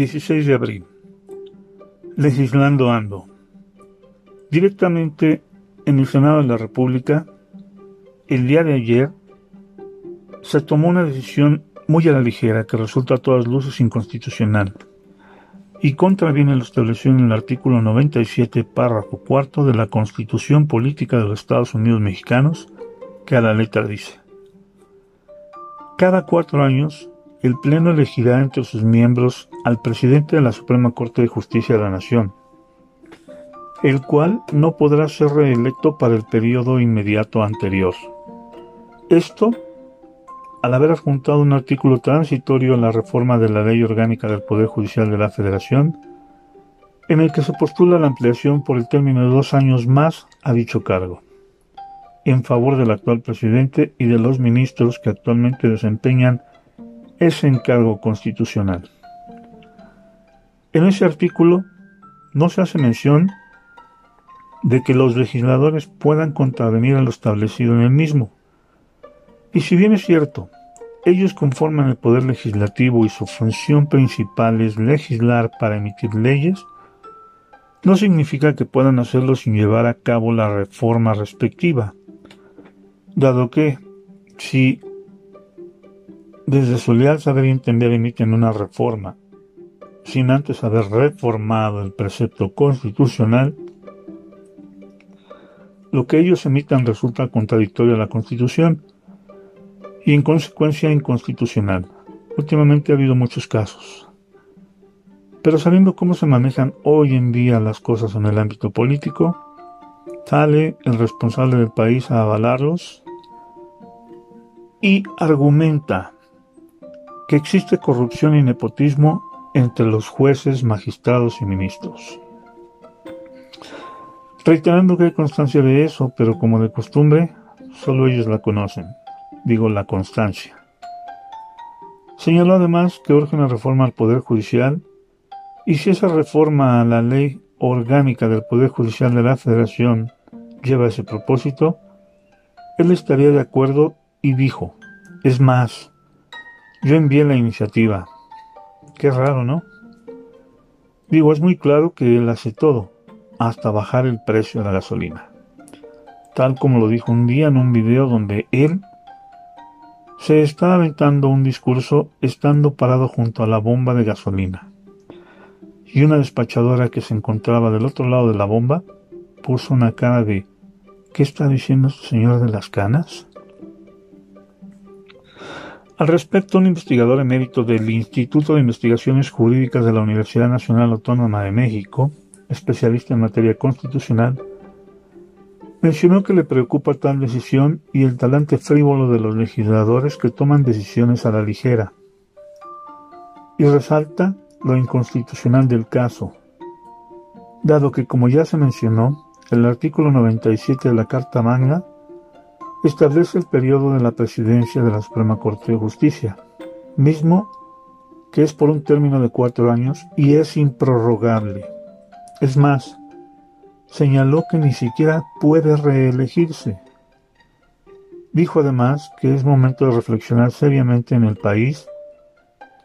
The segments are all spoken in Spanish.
16 de abril. Legislando ando. Directamente en el Senado de la República, el día de ayer, se tomó una decisión muy a la ligera que resulta a todas luces inconstitucional y contraviene lo establecido en el artículo 97, párrafo cuarto de la Constitución Política de los Estados Unidos Mexicanos, que a la letra dice: Cada cuatro años, el Pleno elegirá entre sus miembros al presidente de la Suprema Corte de Justicia de la Nación, el cual no podrá ser reelecto para el periodo inmediato anterior. Esto al haber adjuntado un artículo transitorio en la reforma de la Ley Orgánica del Poder Judicial de la Federación, en el que se postula la ampliación por el término de dos años más a dicho cargo, en favor del actual presidente y de los ministros que actualmente desempeñan ese encargo constitucional. En ese artículo no se hace mención de que los legisladores puedan contravenir a lo establecido en el mismo, y si bien es cierto, ellos conforman el poder legislativo y su función principal es legislar para emitir leyes, no significa que puedan hacerlo sin llevar a cabo la reforma respectiva, dado que si desde su leal saber y entender emiten una reforma sin antes haber reformado el precepto constitucional, lo que ellos emitan resulta contradictorio a la Constitución y en consecuencia inconstitucional. Últimamente ha habido muchos casos. Pero sabiendo cómo se manejan hoy en día las cosas en el ámbito político, sale el responsable del país a avalarlos y argumenta que existe corrupción y nepotismo entre los jueces, magistrados y ministros. Reiterando que hay constancia de eso, pero como de costumbre, solo ellos la conocen digo la constancia. Señaló además que urge una reforma al Poder Judicial y si esa reforma a la ley orgánica del Poder Judicial de la Federación lleva ese propósito, él estaría de acuerdo y dijo, es más, yo envié la iniciativa. Qué raro, ¿no? Digo, es muy claro que él hace todo, hasta bajar el precio de la gasolina. Tal como lo dijo un día en un video donde él se está aventando un discurso estando parado junto a la bomba de gasolina. Y una despachadora que se encontraba del otro lado de la bomba puso una cara de ¿Qué está diciendo este señor de las canas? Al respecto, un investigador emérito del Instituto de Investigaciones Jurídicas de la Universidad Nacional Autónoma de México, especialista en materia constitucional, Mencionó que le preocupa tal decisión y el talante frívolo de los legisladores que toman decisiones a la ligera. Y resalta lo inconstitucional del caso, dado que, como ya se mencionó, el artículo 97 de la Carta Magna establece el periodo de la presidencia de la Suprema Corte de Justicia, mismo que es por un término de cuatro años y es improrrogable. Es más, señaló que ni siquiera puede reelegirse. Dijo además que es momento de reflexionar seriamente en el país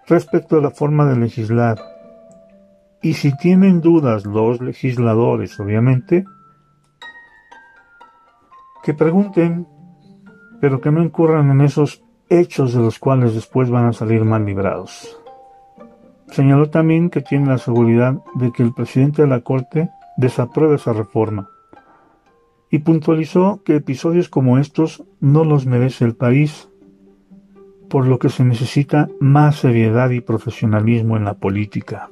respecto a la forma de legislar. Y si tienen dudas los legisladores, obviamente, que pregunten, pero que no incurran en esos hechos de los cuales después van a salir mal librados. Señaló también que tiene la seguridad de que el presidente de la Corte desaprueba esa reforma y puntualizó que episodios como estos no los merece el país, por lo que se necesita más seriedad y profesionalismo en la política.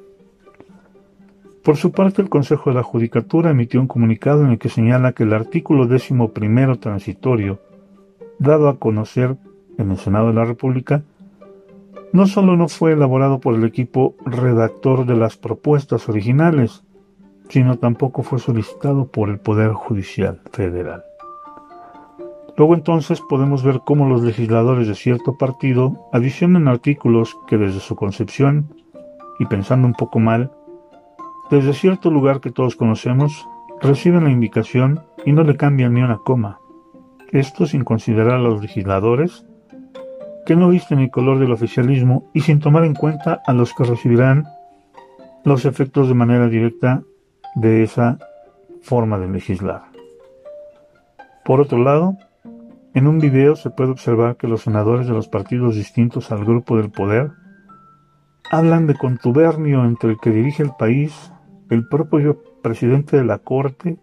Por su parte, el Consejo de la Judicatura emitió un comunicado en el que señala que el artículo décimo primero transitorio, dado a conocer en el Senado de la República, no solo no fue elaborado por el equipo redactor de las propuestas originales, sino tampoco fue solicitado por el Poder Judicial Federal. Luego entonces podemos ver cómo los legisladores de cierto partido adicionan artículos que desde su concepción, y pensando un poco mal, desde cierto lugar que todos conocemos, reciben la indicación y no le cambian ni una coma. Esto sin considerar a los legisladores que no visten el color del oficialismo y sin tomar en cuenta a los que recibirán los efectos de manera directa de esa forma de legislar. Por otro lado, en un video se puede observar que los senadores de los partidos distintos al grupo del poder hablan de contubernio entre el que dirige el país, el propio presidente de la Corte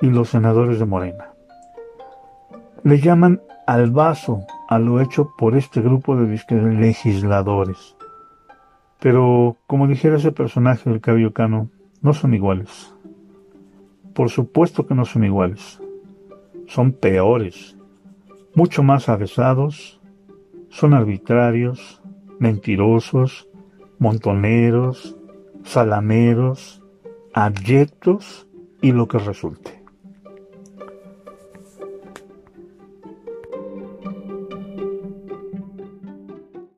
y los senadores de Morena. Le llaman al vaso a lo hecho por este grupo de legisladores. Pero, como dijera ese personaje del cabello cano, no son iguales. Por supuesto que no son iguales. Son peores, mucho más avesados, son arbitrarios, mentirosos, montoneros, salameros, abyectos y lo que resulte.